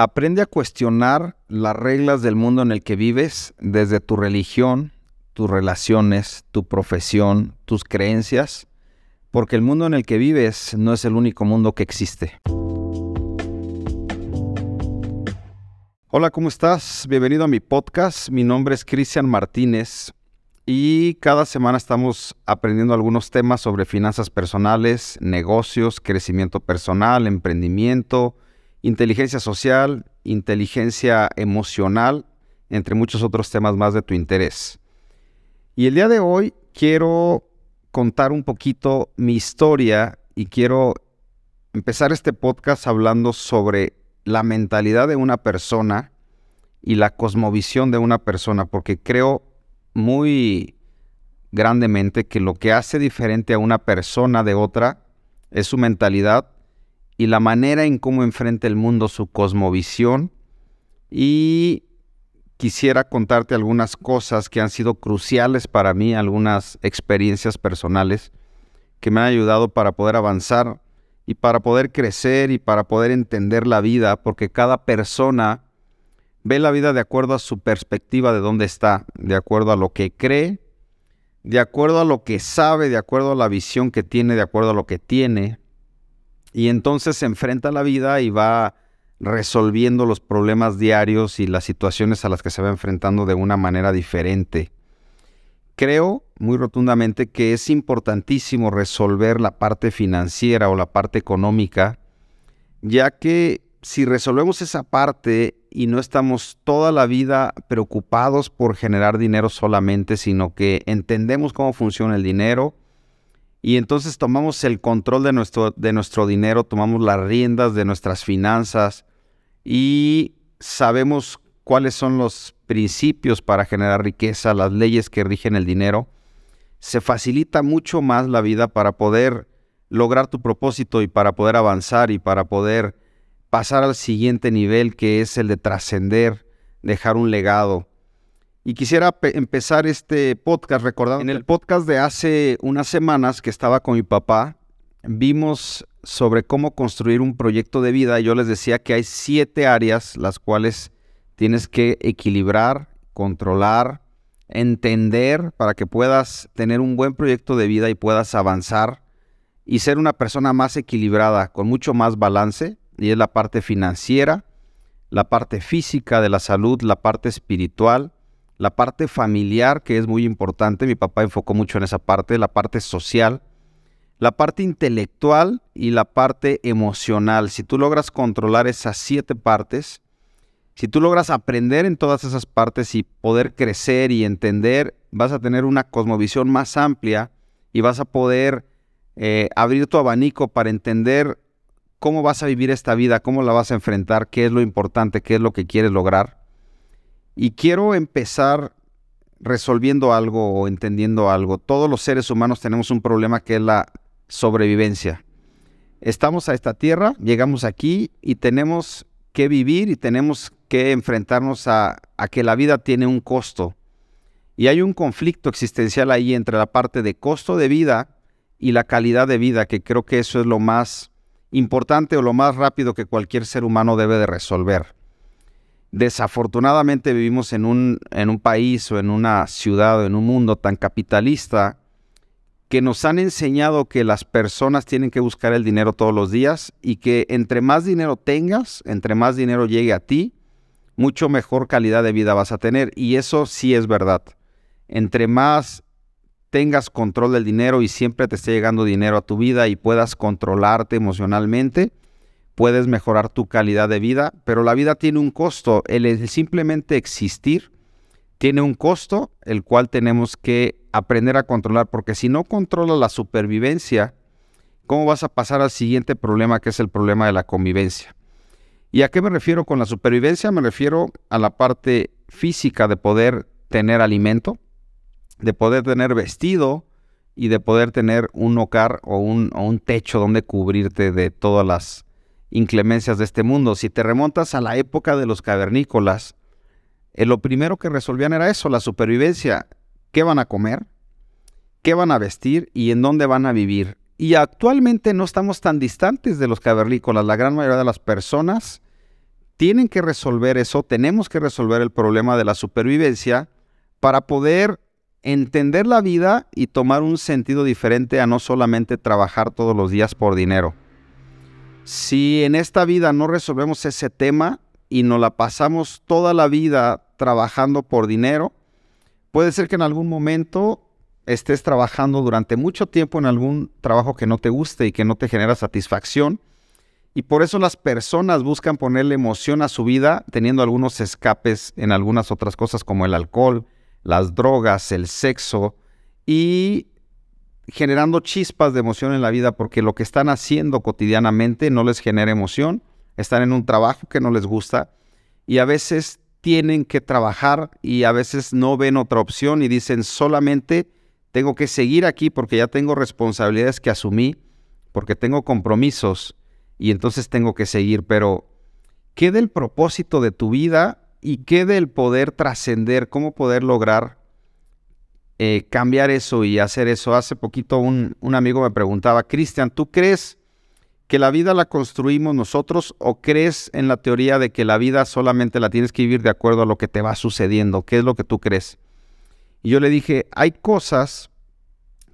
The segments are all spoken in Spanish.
Aprende a cuestionar las reglas del mundo en el que vives desde tu religión, tus relaciones, tu profesión, tus creencias, porque el mundo en el que vives no es el único mundo que existe. Hola, ¿cómo estás? Bienvenido a mi podcast. Mi nombre es Cristian Martínez y cada semana estamos aprendiendo algunos temas sobre finanzas personales, negocios, crecimiento personal, emprendimiento, inteligencia social, inteligencia emocional, entre muchos otros temas más de tu interés. Y el día de hoy quiero contar un poquito mi historia y quiero empezar este podcast hablando sobre la mentalidad de una persona y la cosmovisión de una persona, porque creo muy grandemente que lo que hace diferente a una persona de otra es su mentalidad y la manera en cómo enfrenta el mundo su cosmovisión. Y quisiera contarte algunas cosas que han sido cruciales para mí, algunas experiencias personales que me han ayudado para poder avanzar y para poder crecer y para poder entender la vida, porque cada persona ve la vida de acuerdo a su perspectiva de dónde está, de acuerdo a lo que cree, de acuerdo a lo que sabe, de acuerdo a la visión que tiene, de acuerdo a lo que tiene, y entonces se enfrenta a la vida y va resolviendo los problemas diarios y las situaciones a las que se va enfrentando de una manera diferente. Creo muy rotundamente que es importantísimo resolver la parte financiera o la parte económica, ya que si resolvemos esa parte y no estamos toda la vida preocupados por generar dinero solamente, sino que entendemos cómo funciona el dinero, y entonces tomamos el control de nuestro, de nuestro dinero, tomamos las riendas de nuestras finanzas y sabemos cuáles son los principios para generar riqueza, las leyes que rigen el dinero, se facilita mucho más la vida para poder lograr tu propósito y para poder avanzar y para poder pasar al siguiente nivel que es el de trascender, dejar un legado. Y quisiera empezar este podcast recordando, en el podcast de hace unas semanas que estaba con mi papá, vimos sobre cómo construir un proyecto de vida. Yo les decía que hay siete áreas las cuales tienes que equilibrar, controlar, entender para que puedas tener un buen proyecto de vida y puedas avanzar y ser una persona más equilibrada, con mucho más balance. Y es la parte financiera, la parte física de la salud, la parte espiritual la parte familiar, que es muy importante, mi papá enfocó mucho en esa parte, la parte social, la parte intelectual y la parte emocional. Si tú logras controlar esas siete partes, si tú logras aprender en todas esas partes y poder crecer y entender, vas a tener una cosmovisión más amplia y vas a poder eh, abrir tu abanico para entender cómo vas a vivir esta vida, cómo la vas a enfrentar, qué es lo importante, qué es lo que quieres lograr. Y quiero empezar resolviendo algo o entendiendo algo. Todos los seres humanos tenemos un problema que es la sobrevivencia. Estamos a esta tierra, llegamos aquí y tenemos que vivir y tenemos que enfrentarnos a, que la vida tiene un costo. Y hay un conflicto existencial ahí entre la parte de costo de vida y la calidad de vida, que creo que eso es lo más importante o lo más rápido que cualquier ser humano debe de resolver. Desafortunadamente vivimos en un, en un país o en una ciudad o en un mundo tan capitalista que nos han enseñado que las personas tienen que buscar el dinero todos los días y que entre más dinero tengas, entre más dinero llegue a ti, mucho mejor calidad de vida vas a tener. Y eso sí es verdad. Entre más tengas control del dinero y siempre te esté llegando dinero a tu vida y puedas controlarte emocionalmente, puedes mejorar tu calidad de vida, pero la vida tiene un costo. El, simplemente existir tiene un costo, el cual tenemos que aprender a controlar, porque si no controlas la supervivencia, ¿cómo vas a pasar al siguiente problema, que es el problema de la convivencia? ¿Y a qué me refiero con la supervivencia? Me refiero a la parte física de poder tener alimento, de poder tener vestido y de poder tener un hogar o un, o un techo donde cubrirte de todas las inclemencias de este mundo. Si te remontas a la época de los cavernícolas, eh, lo primero que resolvían era eso, la supervivencia. ¿Qué van a comer? ¿Qué van a vestir? ¿Y en dónde van a vivir? Y actualmente no estamos tan distantes de los cavernícolas. La gran mayoría de las personas tienen que resolver eso, tenemos que resolver el problema de la supervivencia para poder entender la vida y tomar un sentido diferente a no solamente trabajar todos los días por dinero. Si en esta vida no resolvemos ese tema y nos la pasamos toda la vida trabajando por dinero, puede ser que en algún momento estés trabajando durante mucho tiempo en algún trabajo que no te guste y que no te genera satisfacción. Y por eso las personas buscan ponerle emoción a su vida teniendo algunos escapes en algunas otras cosas como el alcohol, las drogas, el sexo y generando chispas de emoción en la vida porque lo que están haciendo cotidianamente no les genera emoción, están en un trabajo que no les gusta y a veces tienen que trabajar y a veces no ven otra opción y dicen solamente tengo que seguir aquí porque ya tengo responsabilidades que asumí, porque tengo compromisos y entonces tengo que seguir, pero ¿qué del propósito de tu vida y qué del poder trascender, cómo poder lograr eh, cambiar eso y hacer eso? Hace poquito un, un amigo me preguntaba, Cristian, ¿tú crees que la vida la construimos nosotros o crees en la teoría de que la vida solamente la tienes que vivir de acuerdo a lo que te va sucediendo? ¿Qué es lo que tú crees? Y yo le dije, hay cosas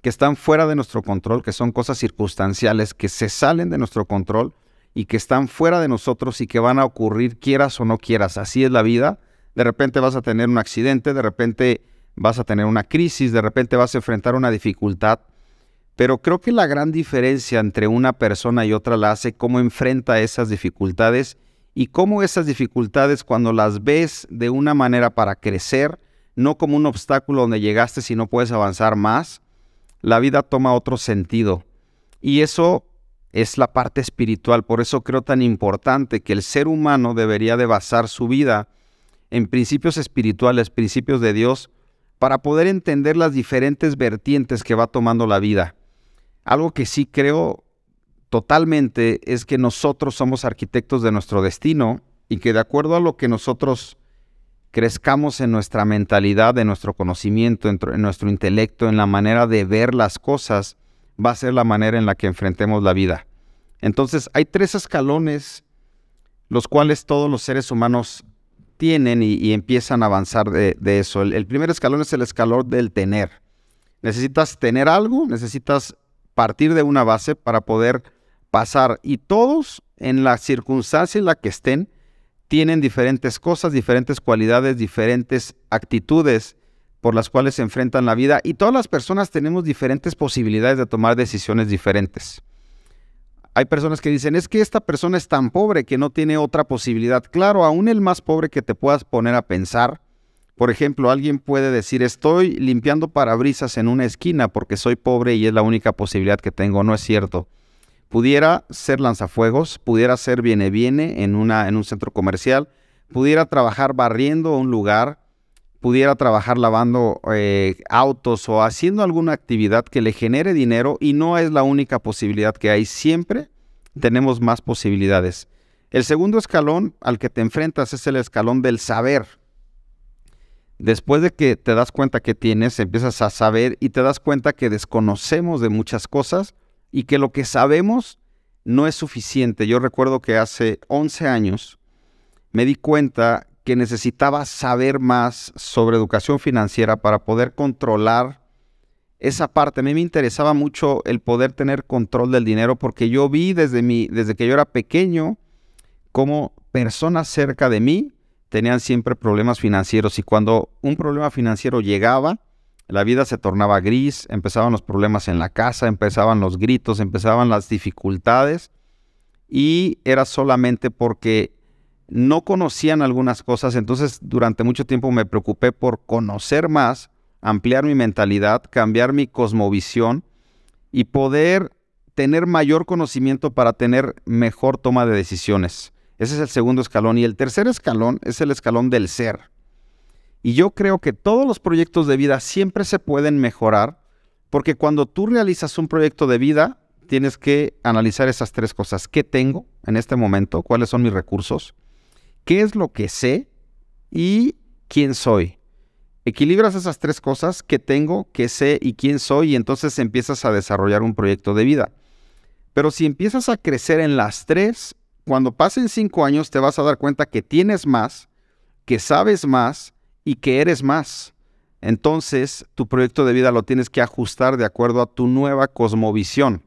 que están fuera de nuestro control, que son cosas circunstanciales, que se salen de nuestro control y que están fuera de nosotros y que van a ocurrir quieras o no quieras. Así es la vida. De repente vas a tener un accidente, de repente vas a tener una crisis, de repente vas a enfrentar una dificultad. Pero creo que la gran diferencia entre una persona y otra la hace cómo enfrenta esas dificultades y cómo esas dificultades cuando las ves de una manera para crecer, no como un obstáculo donde llegaste si no puedes avanzar más, la vida toma otro sentido. Y eso es la parte espiritual. Por eso creo tan importante que el ser humano debería de basar su vida en principios espirituales, principios de Dios, para poder entender las diferentes vertientes que va tomando la vida. Algo que sí creo totalmente es que nosotros somos arquitectos de nuestro destino y que de acuerdo a lo que nosotros crezcamos en nuestra mentalidad, en nuestro conocimiento, en, nuestro intelecto, en la manera de ver las cosas, va a ser la manera en la que enfrentemos la vida. Entonces hay tres escalones los cuales todos los seres humanos tienen y, empiezan a avanzar de, eso. el, primer escalón es el escalón del tener. Necesitas tener algo, necesitas partir de una base para poder pasar. Y todos, en la circunstancia en la que estén, tienen diferentes cosas, diferentes cualidades, diferentes actitudes por las cuales se enfrentan la vida y todas las personas tenemos diferentes posibilidades de tomar decisiones diferentes. Hay personas que dicen, es que esta persona es tan pobre que no tiene otra posibilidad. Claro, aún el más pobre que te puedas poner a pensar, por ejemplo, alguien puede decir, estoy limpiando parabrisas en una esquina porque soy pobre y es la única posibilidad que tengo. No es cierto pudiera ser lanzafuegos, pudiera ser viene viene en, una, en un centro comercial, pudiera trabajar barriendo un lugar, pudiera trabajar lavando eh, autos o haciendo alguna actividad que le genere dinero y no es la única posibilidad que hay. Siempre tenemos más posibilidades. El segundo escalón al que te enfrentas es el escalón del saber. Después de que te das cuenta que tienes, empiezas a saber y te das cuenta que desconocemos de muchas cosas y que lo que sabemos no es suficiente. Yo recuerdo que hace 11 años me di cuenta que necesitaba saber más sobre educación financiera para poder controlar esa parte. A mí me interesaba mucho el poder tener control del dinero porque yo vi desde, mi, desde que yo era pequeño cómo personas cerca de mí tenían siempre problemas financieros y cuando un problema financiero llegaba, la vida se tornaba gris, empezaban los problemas en la casa, empezaban los gritos, empezaban las dificultades y era solamente porque no conocían algunas cosas, entonces durante mucho tiempo me preocupé por conocer más, ampliar mi mentalidad, cambiar mi cosmovisión y poder tener mayor conocimiento para tener mejor toma de decisiones. Ese es el segundo escalón. Y el tercer escalón es el escalón del ser. Y yo creo que todos los proyectos de vida siempre se pueden mejorar porque cuando tú realizas un proyecto de vida, tienes que analizar esas tres cosas. ¿Qué tengo en este momento? ¿Cuáles son mis recursos? ¿Qué es lo que sé? ¿Y quién soy? Equilibras esas tres cosas, qué tengo, qué sé y quién soy, y entonces empiezas a desarrollar un proyecto de vida. Pero si empiezas a crecer en las tres, cuando pasen cinco años te vas a dar cuenta que tienes más, que sabes más y que eres más. Entonces, tu proyecto de vida lo tienes que ajustar de acuerdo a tu nueva cosmovisión.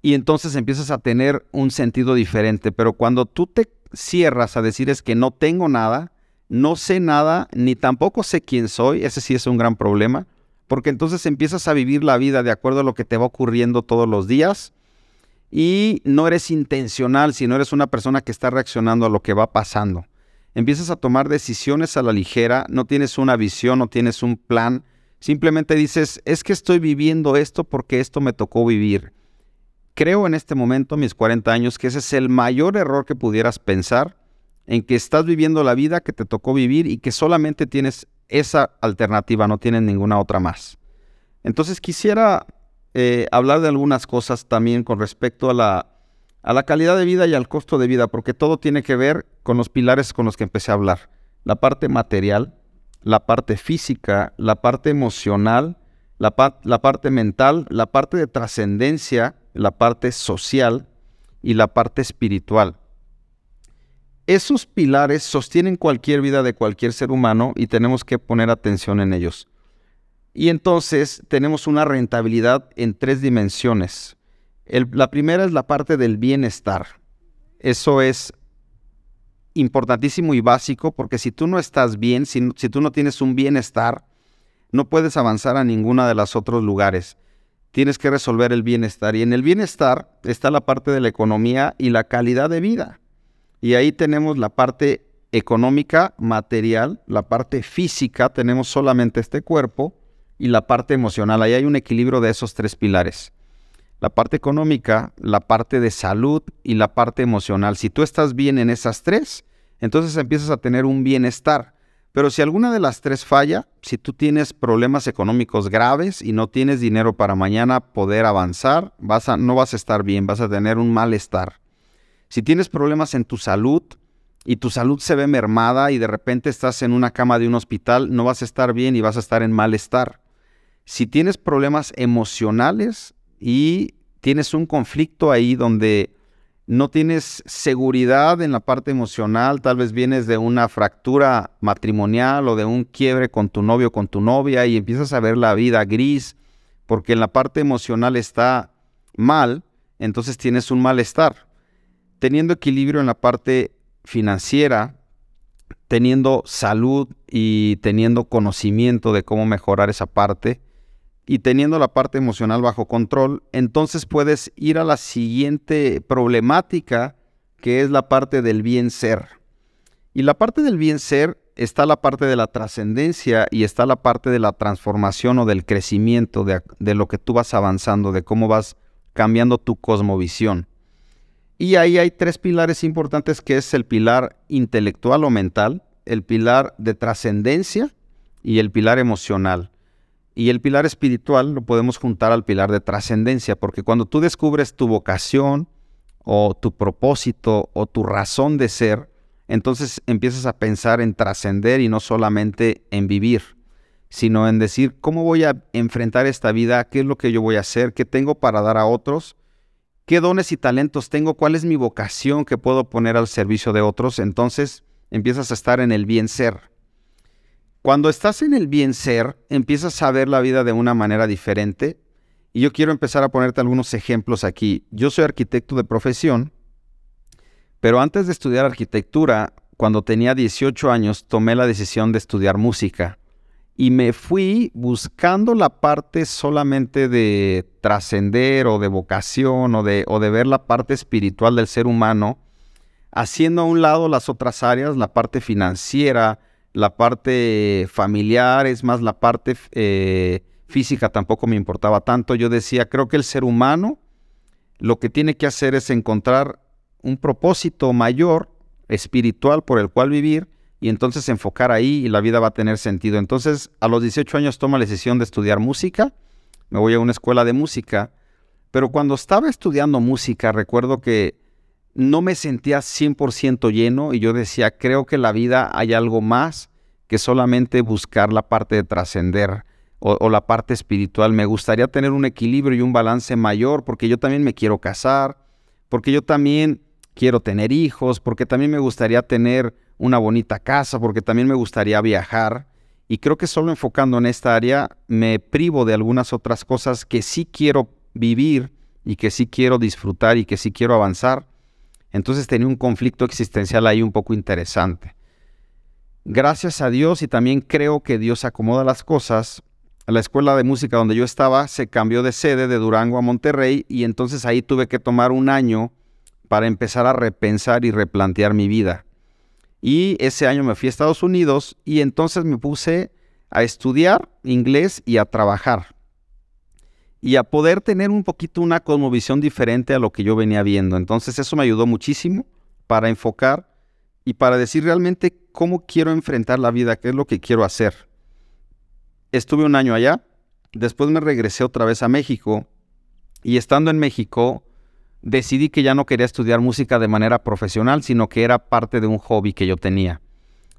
Y entonces empiezas a tener un sentido diferente. Pero cuando tú te cierras a decir es que no tengo nada, no sé nada, ni tampoco sé quién soy, ese sí es un gran problema, porque entonces empiezas a vivir la vida de acuerdo a lo que te va ocurriendo todos los días y no eres intencional, sino eres una persona que está reaccionando a lo que va pasando. Empiezas a tomar decisiones a la ligera, no tienes una visión, no tienes un plan, simplemente dices, es que estoy viviendo esto porque esto me tocó vivir. Creo en este momento, mis 40 años, que ese es el mayor error que pudieras pensar en que estás viviendo la vida que te tocó vivir y que solamente tienes esa alternativa, no tienes ninguna otra más. Entonces quisiera eh, hablar de algunas cosas también con respecto a la, a la calidad de vida y al costo de vida, porque todo tiene que ver con los pilares con los que empecé a hablar. La parte material, la parte física, la parte emocional, la, parte mental, la parte de trascendencia, la parte social y la parte espiritual. Esos pilares sostienen cualquier vida de cualquier ser humano y tenemos que poner atención en ellos. Y entonces tenemos una rentabilidad en tres dimensiones. la primera es la parte del bienestar. Eso es importantísimo y básico porque si tú no estás bien, si tú no tienes un bienestar, no puedes avanzar a ninguna de los otros lugares. Tienes que resolver el bienestar. Y en el bienestar está la parte de la economía y la calidad de vida. Y ahí tenemos la parte económica, material, la parte física, tenemos solamente este cuerpo, y la parte emocional. Ahí hay un equilibrio de esos tres pilares. La parte económica, la parte de salud y la parte emocional. Si tú estás bien en esas tres, entonces empiezas a tener un bienestar. Pero si alguna de las tres falla, si tú tienes problemas económicos graves y no tienes dinero para mañana poder avanzar, no vas a estar bien, vas a tener un malestar. Si tienes problemas en tu salud y tu salud se ve mermada y de repente estás en una cama de un hospital, no vas a estar bien y vas a estar en malestar. Si tienes problemas emocionales y tienes un conflicto ahí donde no tienes seguridad en la parte emocional, tal vez vienes de una fractura matrimonial o de un quiebre con tu novio o con tu novia y empiezas a ver la vida gris porque en la parte emocional está mal, entonces tienes un malestar. Teniendo equilibrio en la parte financiera, teniendo salud y teniendo conocimiento de cómo mejorar esa parte y teniendo la parte emocional bajo control, entonces puedes ir a la siguiente problemática que es la parte del bien ser. Y la parte del bien ser está la parte de la trascendencia y está la parte de la transformación o del crecimiento de, de lo que tú vas avanzando, de cómo vas cambiando tu cosmovisión. Y ahí hay tres pilares importantes que es el pilar intelectual o mental, el pilar de trascendencia y el pilar emocional. Y el pilar espiritual lo podemos juntar al pilar de trascendencia, porque cuando tú descubres tu vocación o tu propósito o tu razón de ser, entonces empiezas a pensar en trascender y no solamente en vivir, sino en decir, ¿cómo voy a enfrentar esta vida? ¿Qué es lo que yo voy a hacer? ¿Qué tengo para dar a otros? qué dones y talentos tengo, cuál es mi vocación que puedo poner al servicio de otros, entonces empiezas a estar en el bien ser. Cuando estás en el bien ser, empiezas a ver la vida de una manera diferente. Y yo quiero empezar a ponerte algunos ejemplos aquí. Yo soy arquitecto de profesión, pero antes de estudiar arquitectura, cuando tenía 18 años, tomé la decisión de estudiar música y me fui buscando la parte solamente de trascender o de vocación o de, o de ver la parte espiritual del ser humano, haciendo a un lado las otras áreas, la parte financiera, la parte familiar, es más, la parte eh, física tampoco me importaba tanto. Yo decía, creo que el ser humano lo que tiene que hacer es encontrar un propósito mayor, espiritual, por el cual vivir, y entonces enfocar ahí y la vida va a tener sentido. Entonces, a los 18 años tomo la decisión de estudiar música, me voy a una escuela de música, pero cuando estaba estudiando música recuerdo que no me sentía 100% lleno y yo decía, creo que la vida hay algo más que solamente buscar la parte de trascender o, o, la parte espiritual. Me gustaría tener un equilibrio y un balance mayor porque yo también me quiero casar, porque yo también quiero tener hijos, porque también me gustaría tener una bonita casa, porque también me gustaría viajar. Y creo que solo enfocando en esta área me privo de algunas otras cosas que sí quiero vivir y que sí quiero disfrutar y que sí quiero avanzar. Entonces tenía un conflicto existencial ahí un poco interesante. Gracias a Dios y también creo que Dios acomoda las cosas. La escuela de música donde yo estaba se cambió de sede de Durango a Monterrey y entonces ahí tuve que tomar un año para empezar a repensar y replantear mi vida. Y ese año me fui a Estados Unidos y entonces me puse a estudiar inglés y a trabajar. Y a poder tener un poquito una cosmovisión diferente a lo que yo venía viendo. Entonces eso me ayudó muchísimo para enfocar y para decir realmente cómo quiero enfrentar la vida, qué es lo que quiero hacer. Estuve un año allá, después me regresé otra vez a México y estando en México decidí que ya no quería estudiar música de manera profesional, sino que era parte de un hobby que yo tenía.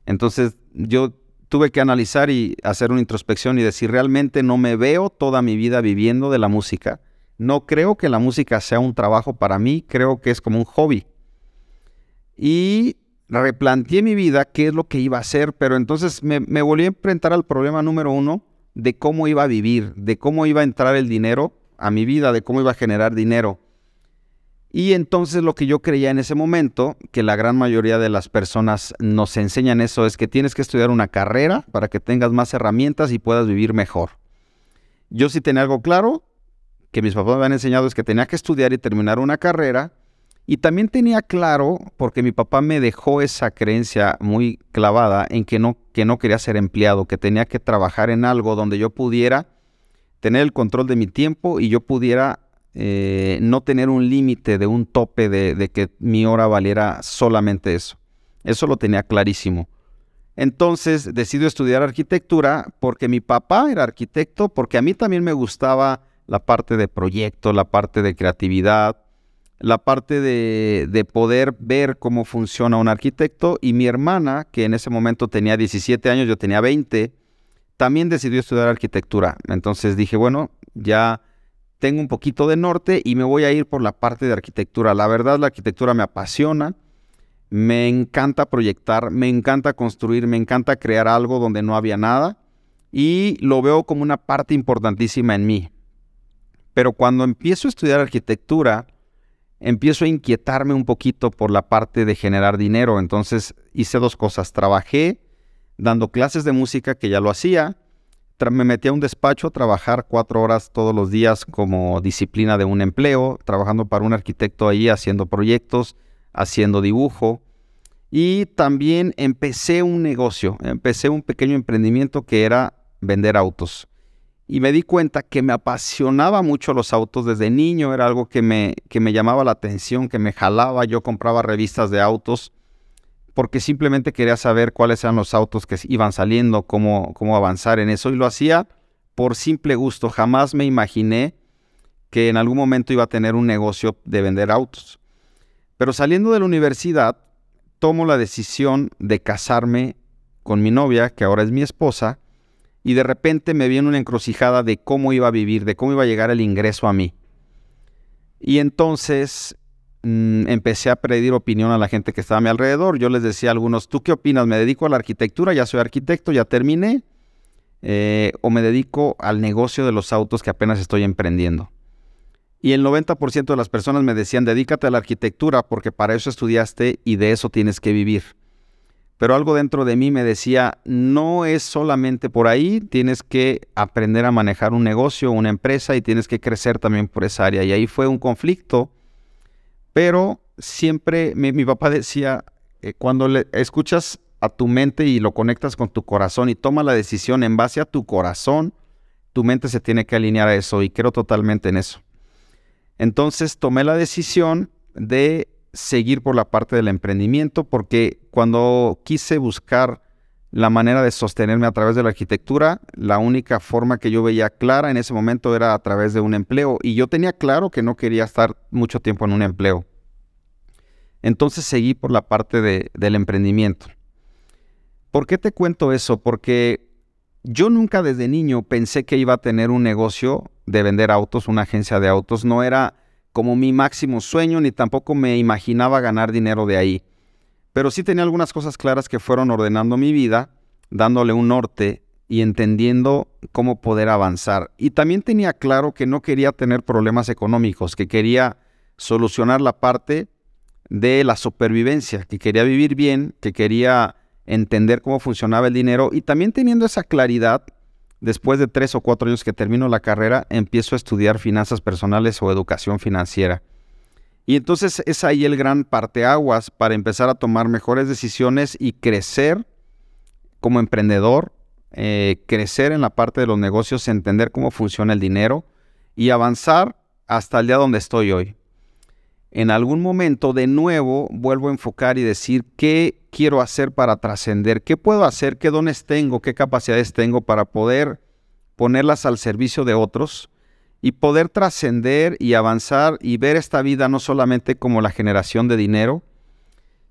Entonces yo tuve que analizar y hacer una introspección y decir, realmente no me veo toda mi vida viviendo de la música. No creo que la música sea un trabajo para mí, creo que es como un hobby. Y replanteé mi vida, qué es lo que iba a hacer, pero entonces me, me volví a enfrentar al problema número uno de cómo iba a vivir, de cómo iba a entrar el dinero a mi vida, de cómo iba a generar dinero. Y entonces lo que yo creía en ese momento, que la gran mayoría de las personas nos enseñan eso, es que tienes que estudiar una carrera para que tengas más herramientas y puedas vivir mejor. Yo sí tenía algo claro, que mis papás me han enseñado, es que tenía que estudiar y terminar una carrera. Y también tenía claro, porque mi papá me dejó esa creencia muy clavada en que no, que no quería ser empleado, que tenía que trabajar en algo donde yo pudiera tener el control de mi tiempo y yo pudiera eh, no tener un límite de un tope de, que mi hora valiera solamente eso. Eso lo tenía clarísimo. Entonces decidí estudiar arquitectura porque mi papá era arquitecto, porque a mí también me gustaba la parte de proyecto, la parte de creatividad, la parte de, de, poder ver cómo funciona un arquitecto. Y mi hermana, que en ese momento tenía 17 años, yo tenía 20, también decidió estudiar arquitectura. Entonces dije, bueno, ya tengo un poquito de norte y me voy a ir por la parte de arquitectura. La verdad, la arquitectura me apasiona, me encanta proyectar, me encanta construir, me encanta crear algo donde no había nada y lo veo como una parte importantísima en mí. Pero cuando empiezo a estudiar arquitectura, empiezo a inquietarme un poquito por la parte de generar dinero. Entonces hice dos cosas. Trabajé dando clases de música, que ya lo hacía, me metí a un despacho a trabajar cuatro horas todos los días como disciplina de un empleo, trabajando para un arquitecto ahí, haciendo proyectos, haciendo dibujo. Y también empecé un negocio, empecé un pequeño emprendimiento que era vender autos. Y me di cuenta que me apasionaba mucho los autos desde niño, era algo que me, que me llamaba la atención, que me jalaba. Yo compraba revistas de autos porque simplemente quería saber cuáles eran los autos que iban saliendo, cómo, cómo avanzar en eso, y lo hacía por simple gusto. Jamás me imaginé que en algún momento iba a tener un negocio de vender autos. Pero saliendo de la universidad, tomo la decisión de casarme con mi novia, que ahora es mi esposa, y de repente me viene una encrucijada de cómo iba a vivir, de cómo iba a llegar el ingreso a mí. Y entonces Mm, empecé a pedir opinión a la gente que estaba a mi alrededor. Yo les decía a algunos, ¿tú qué opinas? ¿Me dedico a la arquitectura? Ya soy arquitecto, ya terminé. Eh, ¿O me dedico al negocio de los autos que apenas estoy emprendiendo? Y el 90% de las personas me decían, dedícate a la arquitectura porque para eso estudiaste y de eso tienes que vivir. Pero algo dentro de mí me decía, no es solamente por ahí, tienes que aprender a manejar un negocio, una empresa y tienes que crecer también por esa área. Y ahí fue un conflicto pero siempre mi, papá decía, eh, cuando le escuchas a tu mente y lo conectas con tu corazón y toma la decisión en base a tu corazón, tu mente se tiene que alinear a eso y creo totalmente en eso. Entonces tomé la decisión de seguir por la parte del emprendimiento porque cuando quise buscar la manera de sostenerme a través de la arquitectura, la única forma que yo veía clara en ese momento era a través de un empleo y yo tenía claro que no quería estar mucho tiempo en un empleo. Entonces seguí por la parte del emprendimiento. ¿Por qué te cuento eso? Porque yo nunca desde niño pensé que iba a tener un negocio de vender autos, una agencia de autos. No era como mi máximo sueño, ni tampoco me imaginaba ganar dinero de ahí. Pero sí tenía algunas cosas claras que fueron ordenando mi vida, dándole un norte y entendiendo cómo poder avanzar. Y también tenía claro que no quería tener problemas económicos, que quería solucionar la parte de la supervivencia, que quería vivir bien, que quería entender cómo funcionaba el dinero y también teniendo esa claridad, después de tres o cuatro años que termino la carrera, empiezo a estudiar finanzas personales o educación financiera. Y entonces es ahí el gran parteaguas para empezar a tomar mejores decisiones y crecer como emprendedor, eh, crecer en la parte de los negocios, entender cómo funciona el dinero y avanzar hasta el día donde estoy hoy. En algún momento de nuevo vuelvo a enfocar y decir qué quiero hacer para trascender, qué puedo hacer, qué dones tengo, qué capacidades tengo para poder ponerlas al servicio de otros y poder trascender y avanzar y ver esta vida no solamente como la generación de dinero,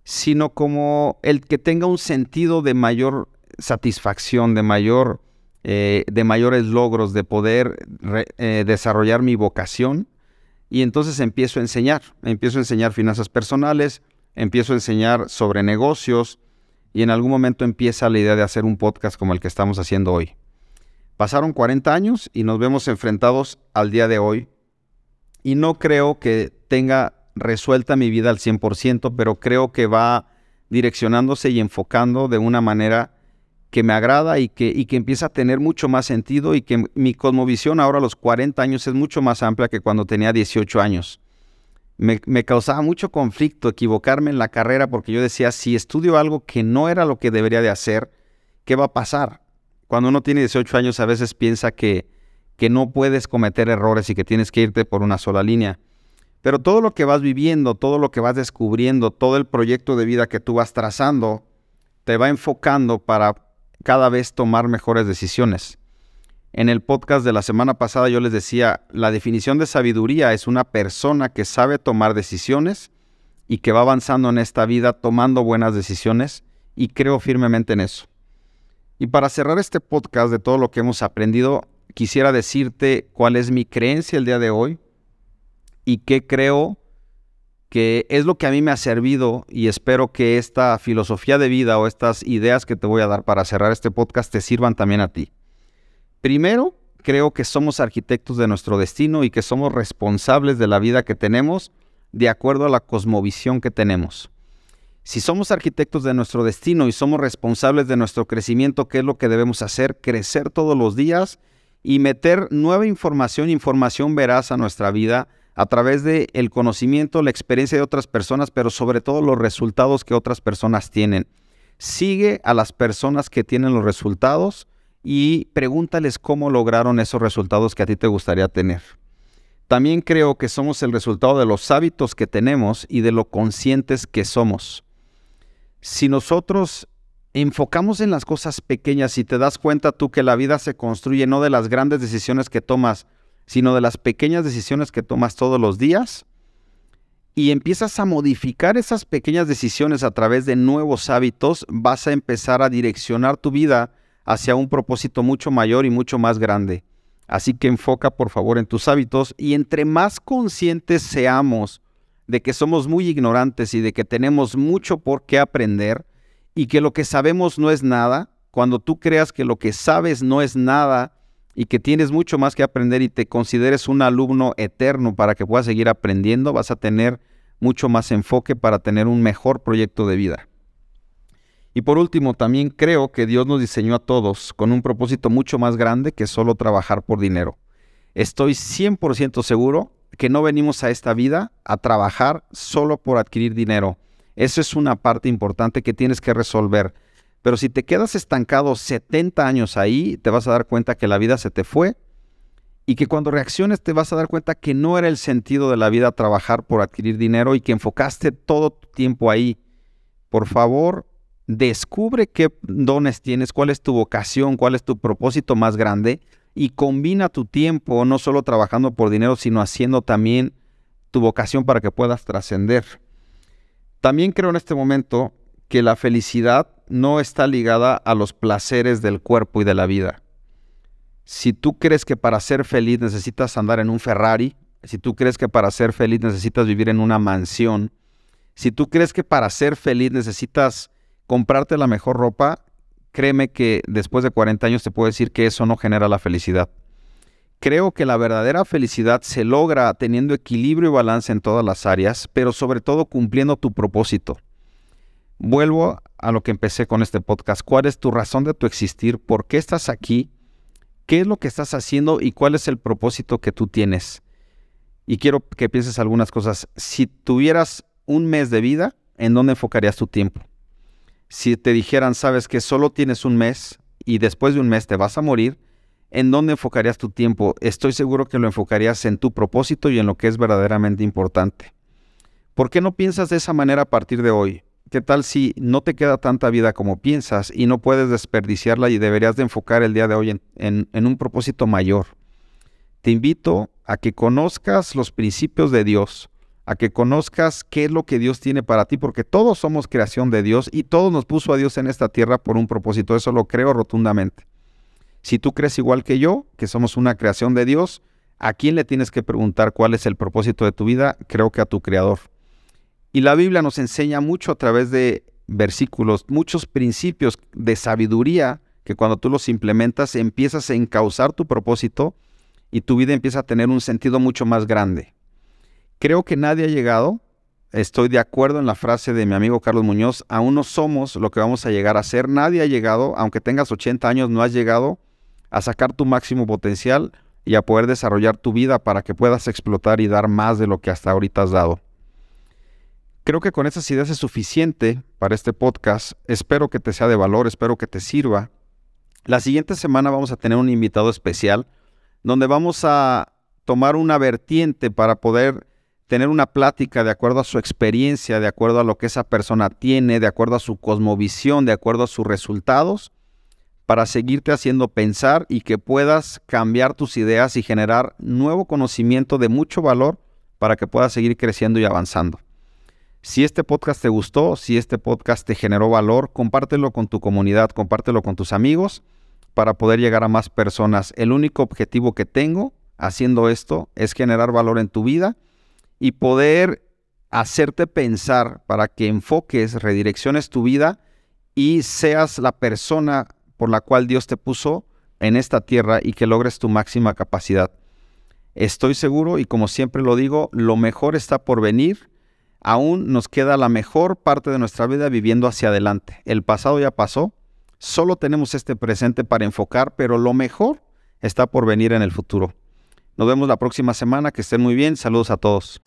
sino como el que tenga un sentido de mayor satisfacción, de mayor, eh, de mayores logros, de poder eh, desarrollar mi vocación. Y entonces empiezo a enseñar, empiezo a enseñar finanzas personales, empiezo a enseñar sobre negocios y en algún momento empieza la idea de hacer un podcast como el que estamos haciendo hoy. Pasaron 40 años y nos vemos enfrentados al día de hoy. Y no creo que tenga resuelta mi vida al 100%, pero creo que va direccionándose y enfocando de una manera que me agrada y que, que empieza a tener mucho más sentido y que mi cosmovisión ahora a los 40 años es mucho más amplia que cuando tenía 18 años. Me, me, causaba mucho conflicto equivocarme en la carrera porque yo decía, si estudio algo que no era lo que debería de hacer, ¿qué va a pasar? Cuando uno tiene 18 años a veces piensa que, que no puedes cometer errores y que tienes que irte por una sola línea. Pero todo lo que vas viviendo, todo lo que vas descubriendo, todo el proyecto de vida que tú vas trazando, te va enfocando para cada vez tomar mejores decisiones. En el podcast de la semana pasada yo les decía, la definición de sabiduría es una persona que sabe tomar decisiones y que va avanzando en esta vida tomando buenas decisiones y creo firmemente en eso. Y para cerrar este podcast de todo lo que hemos aprendido, quisiera decirte cuál es mi creencia el día de hoy y qué creo que es lo que a mí me ha servido y espero que esta filosofía de vida o estas ideas que te voy a dar para cerrar este podcast te sirvan también a ti. Primero, creo que somos arquitectos de nuestro destino y que somos responsables de la vida que tenemos de acuerdo a la cosmovisión que tenemos. Si somos arquitectos de nuestro destino y somos responsables de nuestro crecimiento, ¿qué es lo que debemos hacer? Crecer todos los días y meter nueva información, información veraz a nuestra vida a través del el conocimiento, la experiencia de otras personas, pero sobre todo los resultados que otras personas tienen. Sigue a las personas que tienen los resultados y pregúntales cómo lograron esos resultados que a ti te gustaría tener. También creo que somos el resultado de los hábitos que tenemos y de lo conscientes que somos si nosotros enfocamos en las cosas pequeñas y te das cuenta tú que la vida se construye no de las grandes decisiones que tomas, sino de las pequeñas decisiones que tomas todos los días, y empiezas a modificar esas pequeñas decisiones a través de nuevos hábitos, vas a empezar a direccionar tu vida hacia un propósito mucho mayor y mucho más grande. Así que enfoca por favor en tus hábitos y entre más conscientes seamos de que somos muy ignorantes y de que tenemos mucho por qué aprender y que lo que sabemos no es nada, cuando tú creas que lo que sabes no es nada y que tienes mucho más que aprender y te consideres un alumno eterno para que puedas seguir aprendiendo, vas a tener mucho más enfoque para tener un mejor proyecto de vida. Y por último, también creo que Dios nos diseñó a todos con un propósito mucho más grande que solo trabajar por dinero. Estoy 100% seguro que no venimos a esta vida a trabajar solo por adquirir dinero. Eso es una parte importante que tienes que resolver. Pero si te quedas estancado 70 años ahí, te vas a dar cuenta que la vida se te fue y que cuando reacciones te vas a dar cuenta que no era el sentido de la vida trabajar por adquirir dinero y que enfocaste todo tu tiempo ahí. Por favor, descubre qué dones tienes, cuál es tu vocación, cuál es tu propósito más grande y combina tu tiempo no solo trabajando por dinero, sino haciendo también tu vocación para que puedas trascender. También creo en este momento que la felicidad no está ligada a los placeres del cuerpo y de la vida. Si tú crees que para ser feliz necesitas andar en un Ferrari si tú crees que para ser feliz necesitas vivir en una mansión, si tú crees que para ser feliz necesitas comprarte la mejor ropa, créeme que después de 40 años te puedo decir que eso no genera la felicidad. Creo que la verdadera felicidad se logra teniendo equilibrio y balance en todas las áreas, pero sobre todo cumpliendo tu propósito. Vuelvo a lo que empecé con este podcast. ¿Cuál es tu razón de tu existir? ¿Por qué estás aquí? ¿Qué es lo que estás haciendo y cuál es el propósito que tú tienes? Y quiero que pienses algunas cosas. Si tuvieras un mes de vida, ¿en dónde enfocarías tu tiempo? Si te dijeran, sabes que solo tienes un mes y después de un mes te vas a morir, ¿en dónde enfocarías tu tiempo? Estoy seguro que lo enfocarías en tu propósito y en lo que es verdaderamente importante. ¿Por qué no piensas de esa manera a partir de hoy? ¿Qué tal si no te queda tanta vida como piensas y no puedes desperdiciarla y deberías de enfocar el día de hoy en, en un propósito mayor? Te invito a que conozcas los principios de Dios, a que conozcas qué es lo que Dios tiene para ti, porque todos somos creación de Dios y todos nos puso a Dios en esta tierra por un propósito, eso lo creo rotundamente. Si tú crees igual que yo, que somos una creación de Dios, ¿a quién le tienes que preguntar cuál es el propósito de tu vida? Creo que a tu Creador. Y la Biblia nos enseña mucho a través de versículos, muchos principios de sabiduría que cuando tú los implementas empiezas a encauzar tu propósito y tu vida empieza a tener un sentido mucho más grande. Creo que nadie ha llegado, estoy de acuerdo en la frase de mi amigo Carlos Muñoz, aún no somos lo que vamos a llegar a ser, nadie ha llegado, aunque tengas 80 años, no has llegado a sacar tu máximo potencial y a poder desarrollar tu vida para que puedas explotar y dar más de lo que hasta ahorita has dado. Creo que con esas ideas es suficiente para este podcast. Espero que te sea de valor, espero que te sirva. La siguiente semana vamos a tener un invitado especial donde vamos a tomar una vertiente para poder tener una plática de acuerdo a su experiencia, de acuerdo a lo que esa persona tiene, de acuerdo a su cosmovisión, de acuerdo a sus resultados para seguirte haciendo pensar y que puedas cambiar tus ideas y generar nuevo conocimiento de mucho valor para que puedas seguir creciendo y avanzando. Si este podcast te gustó, si este podcast te generó valor, compártelo con tu comunidad, compártelo con tus amigos para poder llegar a más personas. El único objetivo que tengo haciendo esto es generar valor en tu vida y poder hacerte pensar para que enfoques, redirecciones tu vida y seas la persona por la cual Dios te puso en esta tierra y que logres tu máxima capacidad. Estoy seguro y como siempre lo digo, lo mejor está por venir. Aún nos queda la mejor parte de nuestra vida viviendo hacia adelante. El pasado ya pasó, solo tenemos este presente para enfocar, pero lo mejor está por venir en el futuro. Nos vemos la próxima semana, que estén muy bien, saludos a todos.